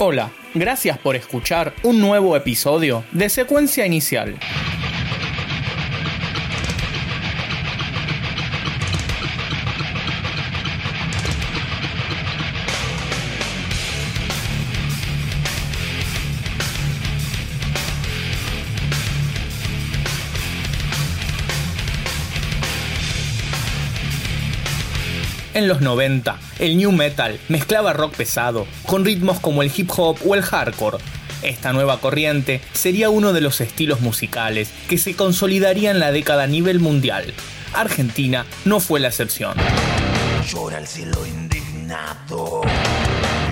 Hola, gracias por escuchar un nuevo episodio de Secuencia Inicial. En los 90, el new metal mezclaba rock pesado con ritmos como el hip hop o el hardcore. Esta nueva corriente sería uno de los estilos musicales que se consolidaría en la década a nivel mundial. Argentina no fue la excepción. Llora el cielo indignado,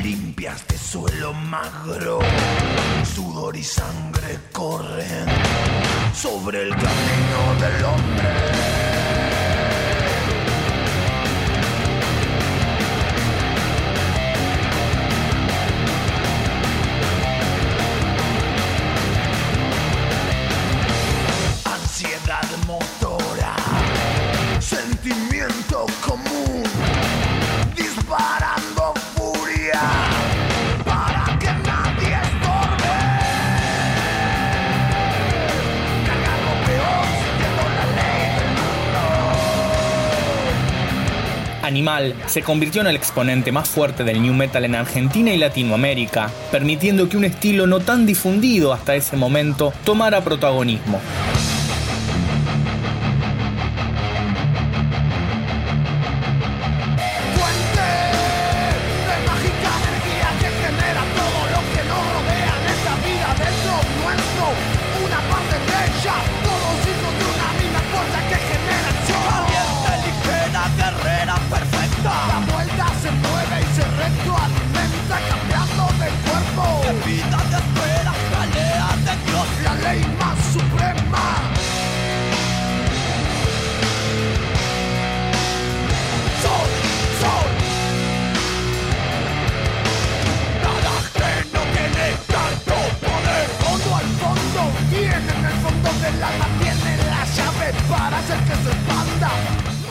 limpias de suelo magro, sudor y sangre corren sobre el camino del hombre. Animal se convirtió en el exponente más fuerte del new metal en Argentina y Latinoamérica, permitiendo que un estilo no tan difundido hasta ese momento tomara protagonismo.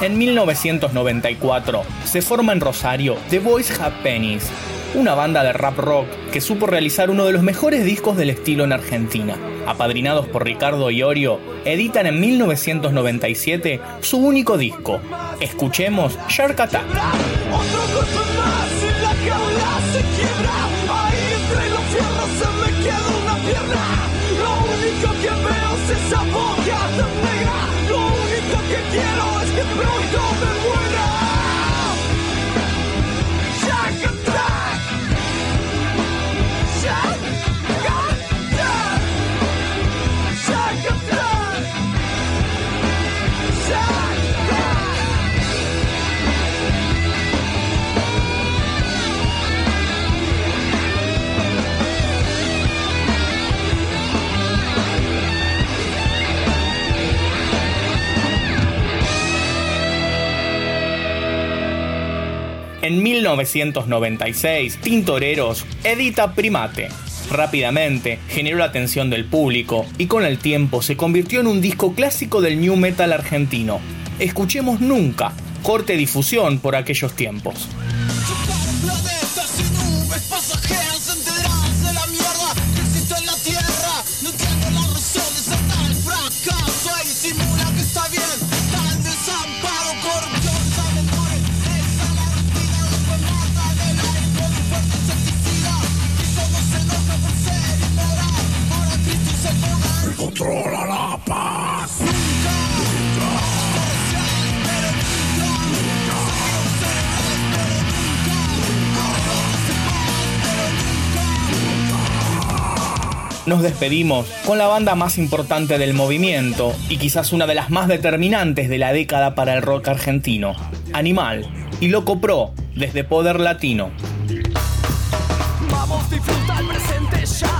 En 1994 se forma en Rosario The Boys Have Pennies, una banda de rap rock que supo realizar uno de los mejores discos del estilo en Argentina. Apadrinados por Ricardo Iorio, editan en 1997 su único disco. Escuchemos Shark Attack. Run! En 1996, Tintoreros edita Primate. Rápidamente generó la atención del público y con el tiempo se convirtió en un disco clásico del new metal argentino. Escuchemos Nunca, corte difusión por aquellos tiempos. Nos despedimos con la banda más importante del movimiento y quizás una de las más determinantes de la década para el rock argentino, Animal y Loco Pro desde Poder Latino. Vamos, disfruta el presente ya.